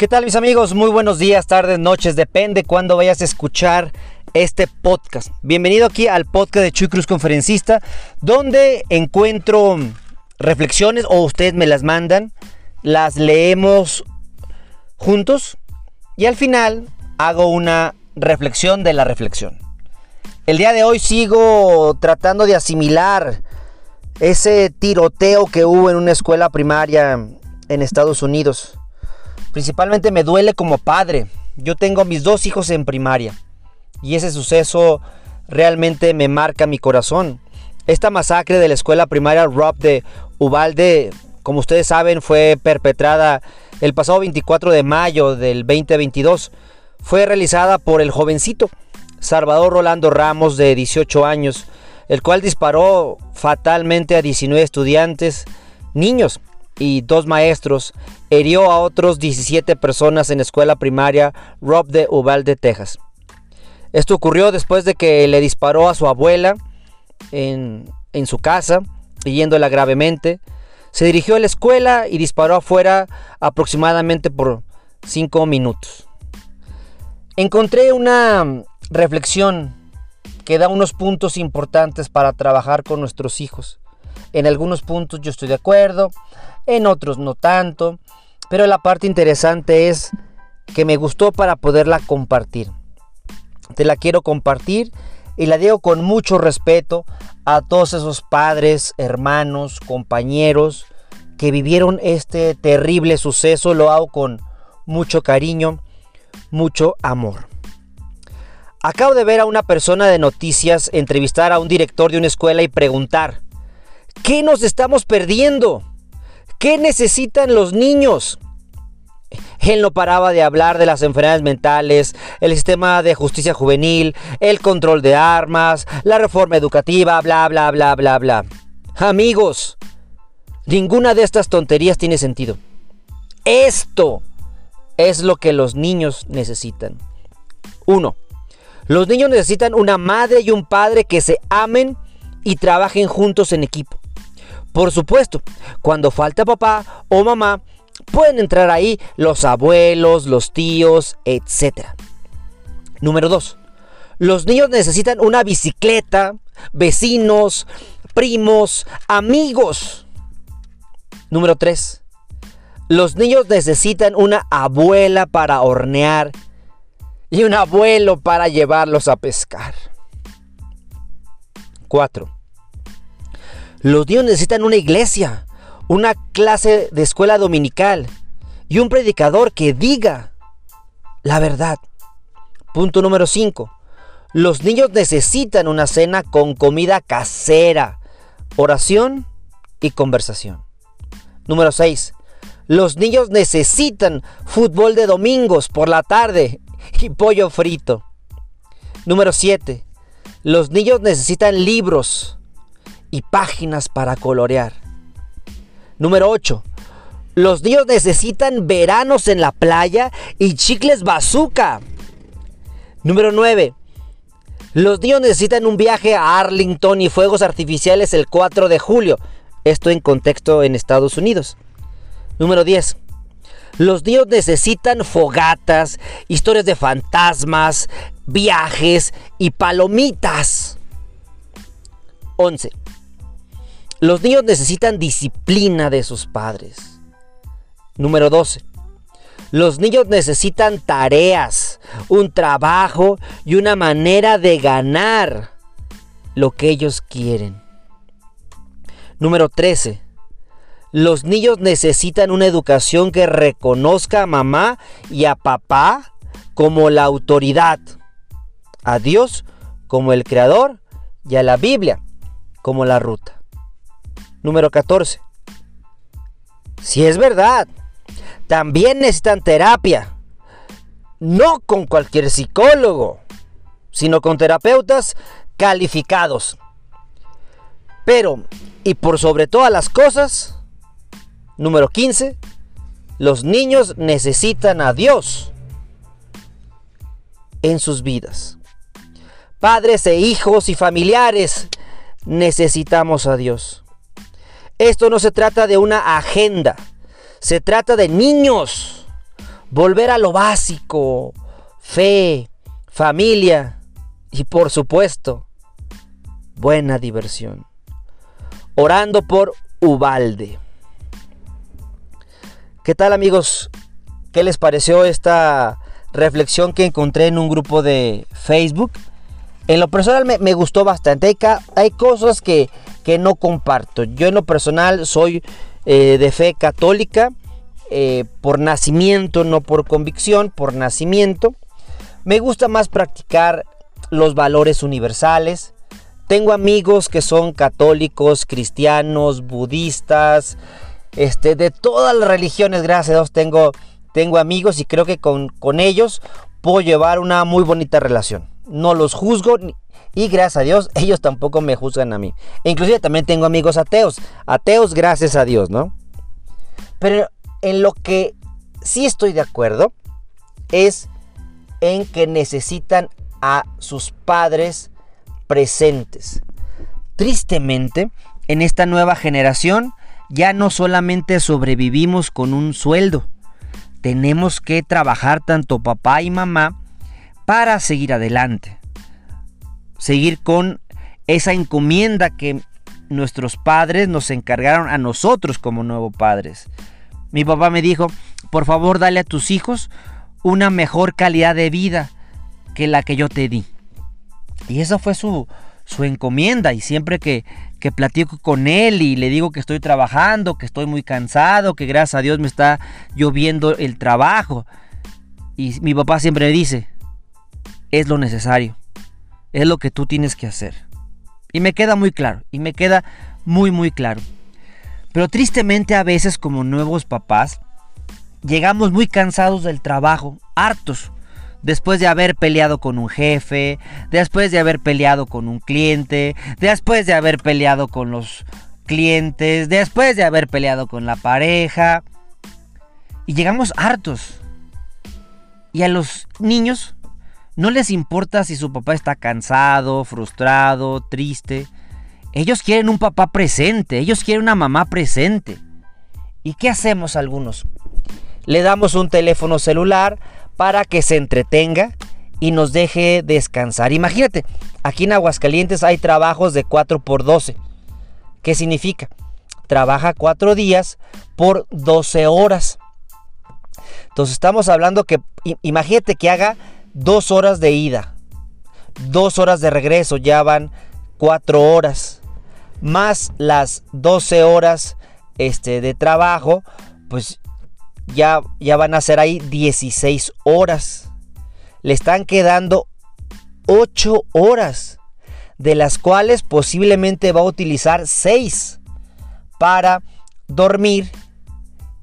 ¿Qué tal mis amigos? Muy buenos días, tardes, noches, depende cuándo vayas a escuchar este podcast. Bienvenido aquí al podcast de Chuy Cruz Conferencista, donde encuentro reflexiones o ustedes me las mandan, las leemos juntos y al final hago una reflexión de la reflexión. El día de hoy sigo tratando de asimilar ese tiroteo que hubo en una escuela primaria en Estados Unidos. Principalmente me duele como padre. Yo tengo mis dos hijos en primaria y ese suceso realmente me marca mi corazón. Esta masacre de la escuela primaria Rob de Ubalde, como ustedes saben, fue perpetrada el pasado 24 de mayo del 2022. Fue realizada por el jovencito Salvador Rolando Ramos de 18 años, el cual disparó fatalmente a 19 estudiantes, niños y dos maestros, hirió a otros 17 personas en la escuela primaria Rob de Uvalde, Texas. Esto ocurrió después de que le disparó a su abuela en, en su casa, hiriéndola gravemente. Se dirigió a la escuela y disparó afuera aproximadamente por 5 minutos. Encontré una reflexión que da unos puntos importantes para trabajar con nuestros hijos. En algunos puntos yo estoy de acuerdo, en otros no tanto, pero la parte interesante es que me gustó para poderla compartir. Te la quiero compartir y la digo con mucho respeto a todos esos padres, hermanos, compañeros que vivieron este terrible suceso. Lo hago con mucho cariño, mucho amor. Acabo de ver a una persona de noticias entrevistar a un director de una escuela y preguntar, ¿qué nos estamos perdiendo? ¿Qué necesitan los niños? Él no paraba de hablar de las enfermedades mentales, el sistema de justicia juvenil, el control de armas, la reforma educativa, bla, bla, bla, bla, bla. Amigos, ninguna de estas tonterías tiene sentido. Esto es lo que los niños necesitan. Uno, los niños necesitan una madre y un padre que se amen y trabajen juntos en equipo. Por supuesto, cuando falta papá o mamá, pueden entrar ahí los abuelos, los tíos, etc. Número 2. Los niños necesitan una bicicleta, vecinos, primos, amigos. Número 3. Los niños necesitan una abuela para hornear y un abuelo para llevarlos a pescar. 4. Los niños necesitan una iglesia, una clase de escuela dominical y un predicador que diga la verdad. Punto número 5. Los niños necesitan una cena con comida casera, oración y conversación. Número 6. Los niños necesitan fútbol de domingos por la tarde y pollo frito. Número 7. Los niños necesitan libros y páginas para colorear. Número 8. Los niños necesitan veranos en la playa y chicles bazooka. Número 9. Los niños necesitan un viaje a Arlington y fuegos artificiales el 4 de julio. Esto en contexto en Estados Unidos. Número 10. Los niños necesitan fogatas, historias de fantasmas, viajes y palomitas. 11. Los niños necesitan disciplina de sus padres. Número 12. Los niños necesitan tareas, un trabajo y una manera de ganar lo que ellos quieren. Número 13. Los niños necesitan una educación que reconozca a mamá y a papá como la autoridad, a Dios como el creador y a la Biblia como la ruta. Número 14. Si es verdad, también necesitan terapia. No con cualquier psicólogo, sino con terapeutas calificados. Pero, y por sobre todas las cosas, Número 15. Los niños necesitan a Dios en sus vidas. Padres e hijos y familiares necesitamos a Dios. Esto no se trata de una agenda, se trata de niños. volver a lo básico, fe, familia y por supuesto, buena diversión. Orando por Ubalde. ¿Qué tal amigos? ¿Qué les pareció esta reflexión que encontré en un grupo de Facebook? En lo personal me, gustó bastante. Hay, cosas que, que, no comparto. Yo en lo personal soy eh, de fe católica eh, por nacimiento, no por convicción, por nacimiento. Me gusta más practicar los valores universales. Tengo amigos que son católicos, cristianos, budistas, este, de todas las religiones, gracias a Dios, tengo, tengo amigos y creo que con, con ellos puedo llevar una muy bonita relación. No los juzgo y gracias a Dios ellos tampoco me juzgan a mí. E inclusive también tengo amigos ateos. Ateos gracias a Dios, ¿no? Pero en lo que sí estoy de acuerdo es en que necesitan a sus padres presentes. Tristemente, en esta nueva generación ya no solamente sobrevivimos con un sueldo, tenemos que trabajar tanto papá y mamá para seguir adelante. Seguir con esa encomienda que nuestros padres nos encargaron a nosotros como nuevos padres. Mi papá me dijo, por favor dale a tus hijos una mejor calidad de vida que la que yo te di. Y esa fue su, su encomienda y siempre que, que platico con él y le digo que estoy trabajando, que estoy muy cansado, que gracias a Dios me está lloviendo el trabajo. Y mi papá siempre me dice, es lo necesario, es lo que tú tienes que hacer. Y me queda muy claro, y me queda muy muy claro. Pero tristemente a veces como nuevos papás, llegamos muy cansados del trabajo, hartos después de haber peleado con un jefe, después de haber peleado con un cliente, después de haber peleado con los clientes, después de haber peleado con la pareja. Y llegamos hartos. Y a los niños no les importa si su papá está cansado, frustrado, triste. Ellos quieren un papá presente, ellos quieren una mamá presente. ¿Y qué hacemos algunos? Le damos un teléfono celular para que se entretenga y nos deje descansar. Imagínate, aquí en Aguascalientes hay trabajos de 4 por 12. ¿Qué significa? Trabaja 4 días por 12 horas. Entonces estamos hablando que, imagínate que haga 2 horas de ida, 2 horas de regreso, ya van 4 horas, más las 12 horas este, de trabajo, pues ya, ya van a ser ahí 16 horas. Le están quedando 8 horas, de las cuales posiblemente va a utilizar 6 para dormir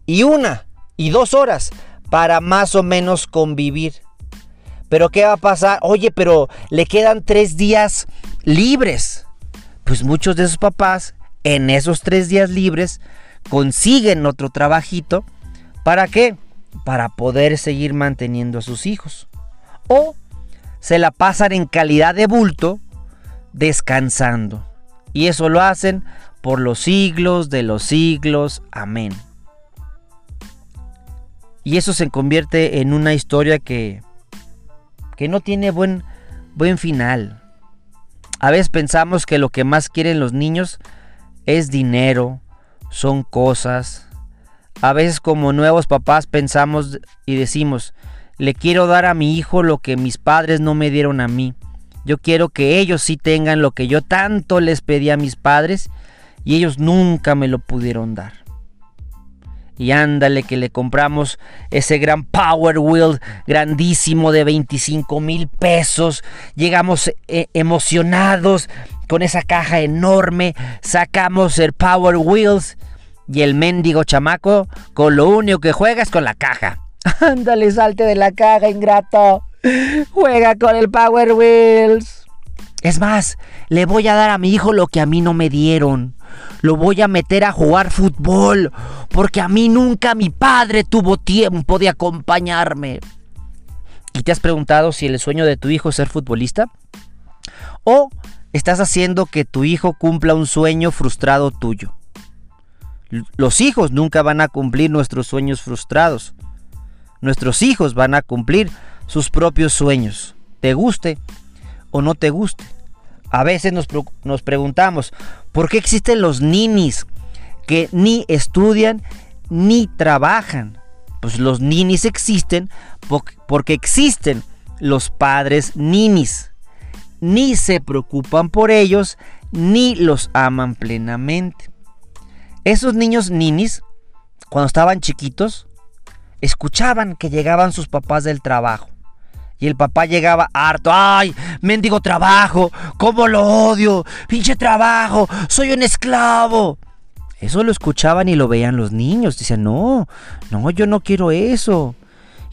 y una y dos horas para más o menos convivir. Pero ¿qué va a pasar? Oye, pero le quedan tres días libres. Pues muchos de esos papás en esos tres días libres consiguen otro trabajito ¿Para qué? Para poder seguir manteniendo a sus hijos. O se la pasan en calidad de bulto descansando. Y eso lo hacen por los siglos de los siglos. Amén. Y eso se convierte en una historia que, que no tiene buen, buen final. A veces pensamos que lo que más quieren los niños es dinero, son cosas, a veces como nuevos papás pensamos y decimos, le quiero dar a mi hijo lo que mis padres no me dieron a mí. Yo quiero que ellos sí tengan lo que yo tanto les pedí a mis padres y ellos nunca me lo pudieron dar. Y ándale que le compramos ese gran Power Wheel grandísimo de 25 mil pesos. Llegamos eh, emocionados con esa caja enorme. Sacamos el Power Wheels y el mendigo chamaco con lo único que juega es con la caja. Ándale, salte de la caja, ingrato. Juega con el Power Wheels. Es más, le voy a dar a mi hijo lo que a mí no me dieron. Lo voy a meter a jugar fútbol, porque a mí nunca mi padre tuvo tiempo de acompañarme. ¿Y te has preguntado si el sueño de tu hijo es ser futbolista? ¿O estás haciendo que tu hijo cumpla un sueño frustrado tuyo? Los hijos nunca van a cumplir nuestros sueños frustrados. Nuestros hijos van a cumplir sus propios sueños, te guste o no te guste. A veces nos, nos preguntamos, ¿por qué existen los ninis que ni estudian ni trabajan? Pues los ninis existen porque existen los padres ninis. Ni se preocupan por ellos, ni los aman plenamente. Esos niños ninis, cuando estaban chiquitos, escuchaban que llegaban sus papás del trabajo. Y el papá llegaba harto. ¡Ay! Mendigo trabajo. ¿Cómo lo odio? Pinche trabajo. Soy un esclavo. Eso lo escuchaban y lo veían los niños. Dicen, no, no, yo no quiero eso.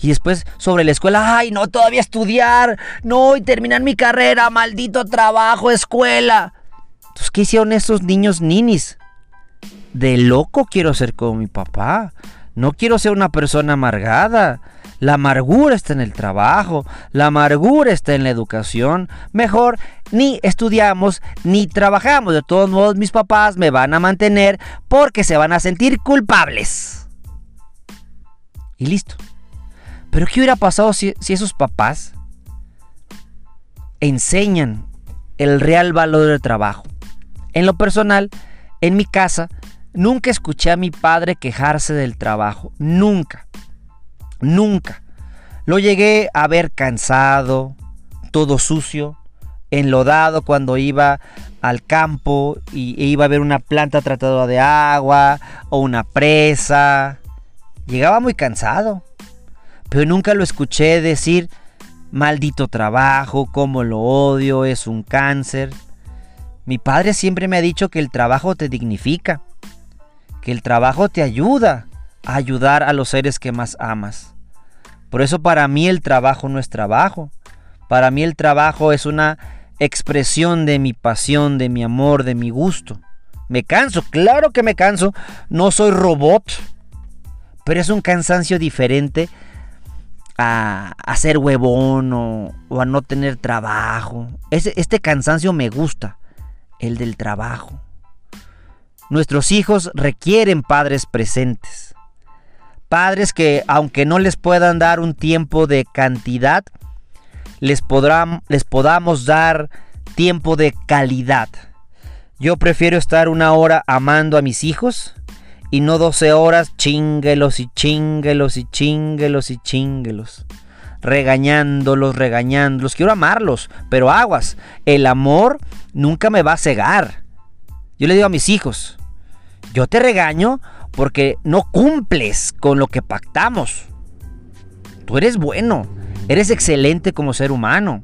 Y después sobre la escuela, ay, no, todavía estudiar, no, y terminar mi carrera, maldito trabajo, escuela. Entonces, ¿qué hicieron estos niños ninis? De loco quiero ser como mi papá. No quiero ser una persona amargada. La amargura está en el trabajo, la amargura está en la educación. Mejor ni estudiamos ni trabajamos. De todos modos, mis papás me van a mantener porque se van a sentir culpables. Y listo. Pero ¿qué hubiera pasado si, si esos papás enseñan el real valor del trabajo? En lo personal, en mi casa, nunca escuché a mi padre quejarse del trabajo. Nunca. Nunca. Lo llegué a ver cansado, todo sucio, enlodado cuando iba al campo y e iba a ver una planta tratada de agua o una presa. Llegaba muy cansado, pero nunca lo escuché decir, maldito trabajo, cómo lo odio, es un cáncer. Mi padre siempre me ha dicho que el trabajo te dignifica, que el trabajo te ayuda a ayudar a los seres que más amas. Por eso para mí el trabajo no es trabajo. Para mí el trabajo es una expresión de mi pasión, de mi amor, de mi gusto. Me canso, claro que me canso. No soy robot. Pero es un cansancio diferente a, ser huevón o, a no tener trabajo. este cansancio me gusta, el del trabajo. Nuestros hijos requieren padres presentes. Padres que aunque no les puedan dar un tiempo de cantidad, les, les podamos dar tiempo de calidad. Yo prefiero estar una hora amando a mis hijos y no 12 horas chinguelos y chinguelos y chinguelos y chinguelos. Regañándolos, regañándolos. Quiero amarlos, pero aguas. El amor nunca me va a cegar. Yo le digo a mis hijos, yo te regaño porque no cumples con lo que pactamos. Tú eres bueno, eres excelente como ser humano.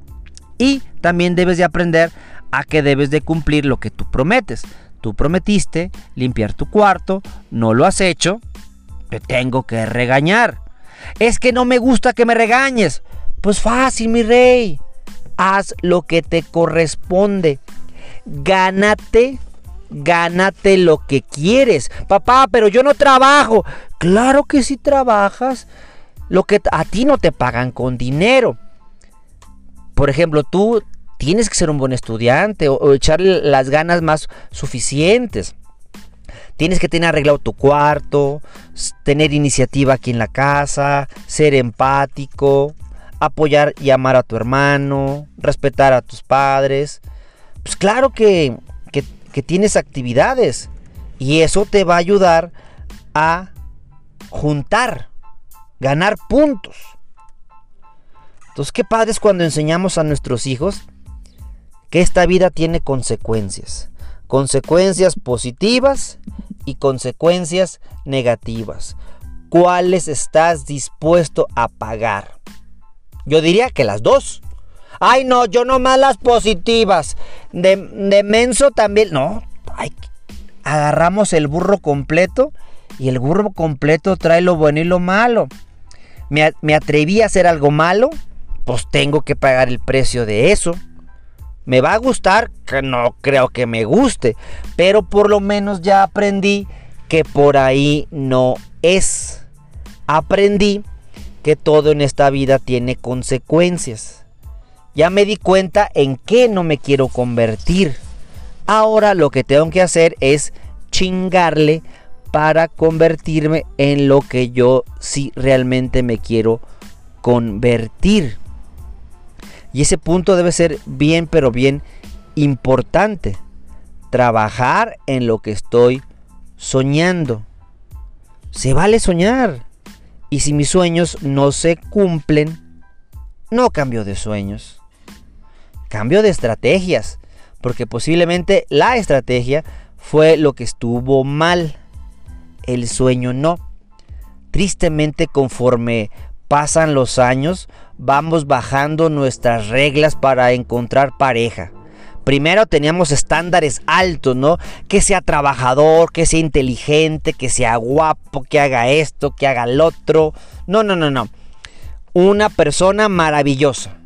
Y también debes de aprender a que debes de cumplir lo que tú prometes. Tú prometiste limpiar tu cuarto, no lo has hecho, te tengo que regañar. Es que no me gusta que me regañes. Pues fácil, mi rey. Haz lo que te corresponde. Gánate gánate lo que quieres. Papá, pero yo no trabajo. Claro que sí trabajas. Lo que a ti no te pagan con dinero. Por ejemplo, tú tienes que ser un buen estudiante o, echarle las ganas más suficientes. Tienes que tener arreglado tu cuarto, tener iniciativa aquí en la casa, ser empático, apoyar y amar a tu hermano, respetar a tus padres. Pues claro que que tienes actividades y eso te va a ayudar a juntar, ganar puntos. Entonces, qué padre es cuando enseñamos a nuestros hijos que esta vida tiene consecuencias. Consecuencias positivas y consecuencias negativas. ¿Cuáles estás dispuesto a pagar? Yo diría que las dos. Ay, no, yo nomás las positivas. De, de menso también. No, agarramos el burro completo y el burro completo trae lo bueno y lo malo. Me, me atreví a hacer algo malo, pues tengo que pagar el precio de eso. ¿Me va a gustar? Que no creo que me guste. Pero por lo menos ya aprendí que por ahí no es. Aprendí que todo en esta vida tiene consecuencias. Ya me di cuenta en qué no me quiero convertir. Ahora lo que tengo que hacer es chingarle para convertirme en lo que yo sí realmente me quiero convertir. Y ese punto debe ser bien, pero bien importante. Trabajar en lo que estoy soñando. Se vale soñar. Y si mis sueños no se cumplen, no cambio de sueños. Cambio de estrategias. Porque posiblemente la estrategia fue lo que estuvo mal. El sueño no. Tristemente conforme pasan los años, vamos bajando nuestras reglas para encontrar pareja. Primero teníamos estándares altos, ¿no? Que sea trabajador, que sea inteligente, que sea guapo, que haga esto, que haga el otro. No, no, no, no. Una persona maravillosa.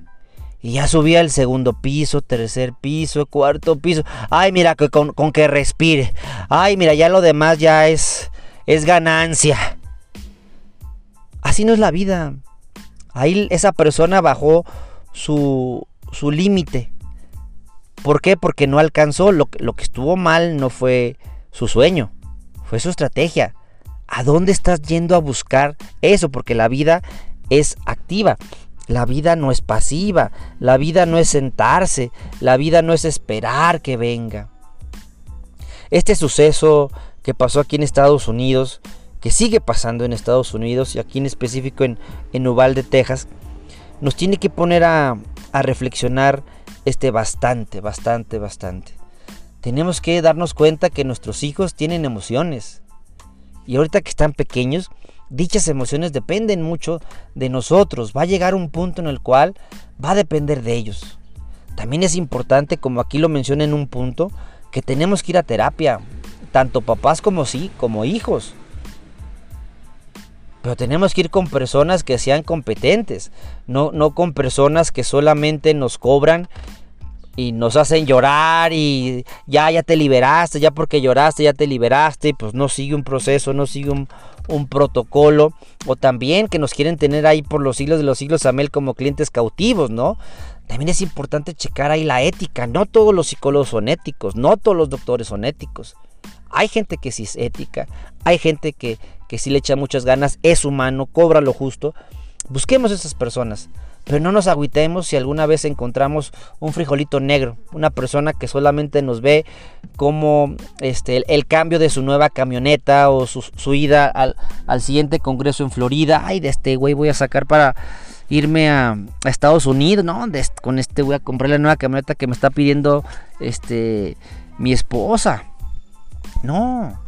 Y ya subía al segundo piso, tercer piso, cuarto piso. Ay, mira, con, con que respire. Ay, mira, ya lo demás ya es, es ganancia. Así no es la vida. Ahí esa persona bajó su, su límite. ¿Por qué? Porque no alcanzó. Lo, lo que estuvo mal no fue su sueño, fue su estrategia. ¿A dónde estás yendo a buscar eso? Porque la vida es activa. La vida no es pasiva, la vida no es sentarse, la vida no es esperar que venga. Este suceso que pasó aquí en Estados Unidos, que sigue pasando en Estados Unidos y aquí en específico en, en Uvalde, Texas, nos tiene que poner a, a reflexionar este bastante, bastante, bastante. Tenemos que darnos cuenta que nuestros hijos tienen emociones. Y ahorita que están pequeños, dichas emociones dependen mucho de nosotros. Va a llegar un punto en el cual va a depender de ellos. También es importante, como aquí lo mencioné en un punto, que tenemos que ir a terapia. Tanto papás como sí, como hijos. Pero tenemos que ir con personas que sean competentes, no, no con personas que solamente nos cobran y nos hacen llorar y ya, ya te liberaste, ya porque lloraste, ya te liberaste, pues no sigue un proceso, no sigue un, un, protocolo, o también que nos quieren tener ahí por los siglos de los siglos, Amel, como clientes cautivos, ¿no? También es importante checar ahí la ética, no todos los psicólogos son éticos, no todos los doctores son éticos. Hay gente que sí es ética, hay gente que, que sí le echa muchas ganas, es humano, cobra lo justo. Busquemos esas personas, pero no nos agüitemos si alguna vez encontramos un frijolito negro, una persona que solamente nos ve como este, el, cambio de su nueva camioneta o su, ida al, siguiente congreso en Florida. Ay, de este güey voy a sacar para irme a, Estados Unidos, ¿no? con este voy a comprar la nueva camioneta que me está pidiendo este, mi esposa. No.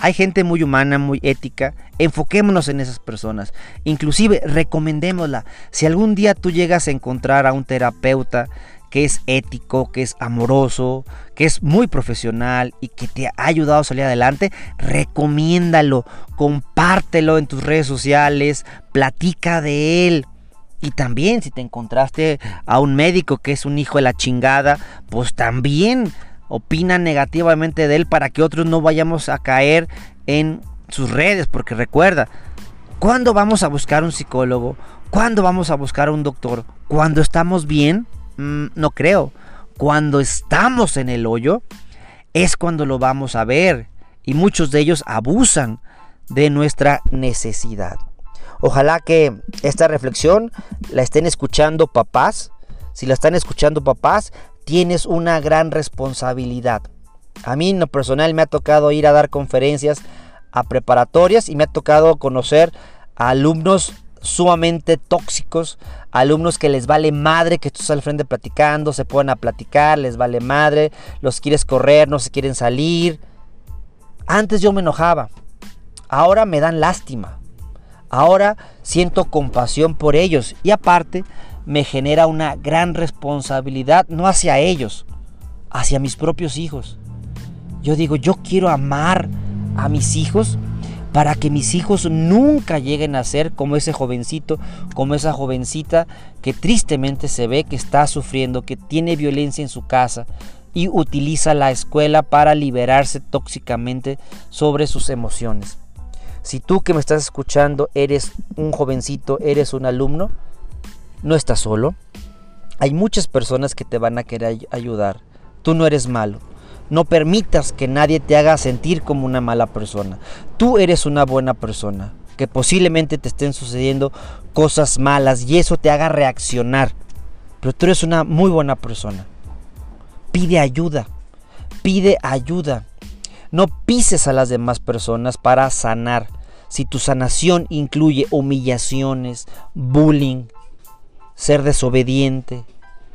Hay gente muy humana, muy ética. Enfoquémonos en esas personas. Inclusive recomendémosla. Si algún día tú llegas a encontrar a un terapeuta que es ético, que es amoroso, que es muy profesional y que te ha ayudado a salir adelante, recomiéndalo, compártelo en tus redes sociales, platica de él. Y también si te encontraste a un médico que es un hijo de la chingada, pues también opina negativamente de él para que otros no vayamos a caer en sus redes, porque recuerda, ¿cuándo vamos a buscar un psicólogo? ¿Cuándo vamos a buscar un doctor? ¿Cuando estamos bien? Mm, no creo. Cuando estamos en el hoyo es cuando lo vamos a ver y muchos de ellos abusan de nuestra necesidad. Ojalá que esta reflexión la estén escuchando papás. Si la están escuchando papás, tienes una gran responsabilidad. A mí en lo personal me ha tocado ir a dar conferencias a preparatorias y me ha tocado conocer a alumnos sumamente tóxicos, alumnos que les vale madre que tú estás al frente platicando, se ponen a platicar, les vale madre, los quieres correr, no se quieren salir. Antes yo me enojaba, ahora me dan lástima, ahora siento compasión por ellos y aparte me genera una gran responsabilidad, no hacia ellos, hacia mis propios hijos. Yo digo, yo quiero amar a mis hijos para que mis hijos nunca lleguen a ser como ese jovencito, como esa jovencita que tristemente se ve que está sufriendo, que tiene violencia en su casa y utiliza la escuela para liberarse tóxicamente sobre sus emociones. Si tú que me estás escuchando eres un jovencito, eres un alumno, no estás solo. Hay muchas personas que te van a querer ayudar. Tú no eres malo. No permitas que nadie te haga sentir como una mala persona. Tú eres una buena persona, que posiblemente te estén sucediendo cosas malas y eso te haga reaccionar. Pero tú eres una muy buena persona. Pide ayuda. Pide ayuda. No pises a las demás personas para sanar. Si tu sanación incluye humillaciones, bullying, ser desobediente,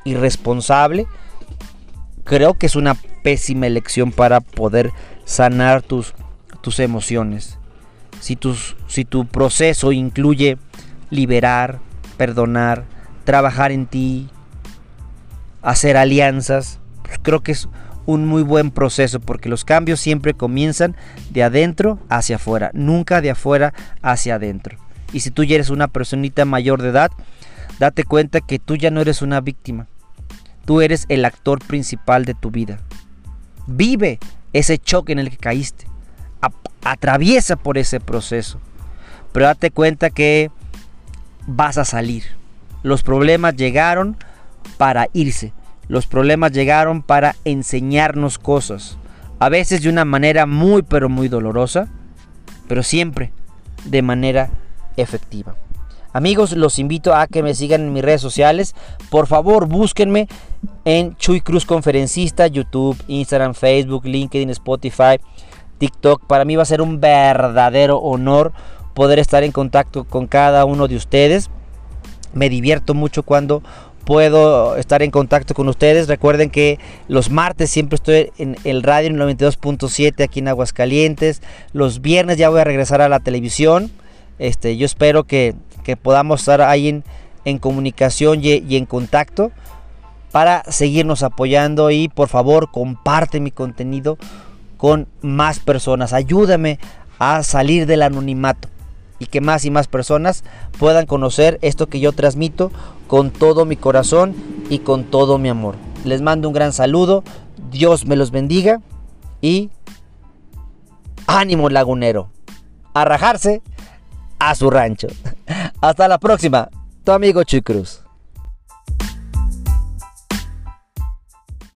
irresponsable, creo que es una pésima elección para poder sanar tus, tus emociones. Si, tus, si tu proceso incluye liberar, perdonar, trabajar en ti, hacer alianzas, pues creo que es un muy buen proceso porque los cambios siempre comienzan de adentro hacia afuera, nunca de afuera hacia adentro. Y si tú ya eres una personita mayor de edad, date cuenta que tú ya no eres una víctima. Tú eres el actor principal de tu vida. Vive ese choque en el que caíste. atraviesa por ese proceso. Pero date cuenta que vas a salir. Los problemas llegaron para irse. Los problemas llegaron para enseñarnos cosas. A veces de una manera muy pero muy dolorosa, pero siempre de manera efectiva. Amigos, los invito a que me sigan en mis redes sociales. Por favor, búsquenme en Chuy Cruz Conferencista, YouTube, Instagram, Facebook, LinkedIn, Spotify, TikTok. Para mí va a ser un verdadero honor poder estar en contacto con cada uno de ustedes. Me divierto mucho cuando puedo estar en contacto con ustedes. Recuerden que los martes siempre estoy en el radio en 92.7 aquí en Aguascalientes. Los viernes ya voy a regresar a la televisión. Este, yo espero que, podamos estar ahí en, comunicación y, en contacto para seguirnos apoyando y por favor comparte mi contenido con más personas. Ayúdame a salir del anonimato y que más y más personas puedan conocer esto que yo transmito con todo mi corazón y con todo mi amor. Les mando un gran saludo, Dios me los bendiga y ánimo lagunero, a rajarse a su rancho. Hasta la próxima, tu amigo Chuy Cruz.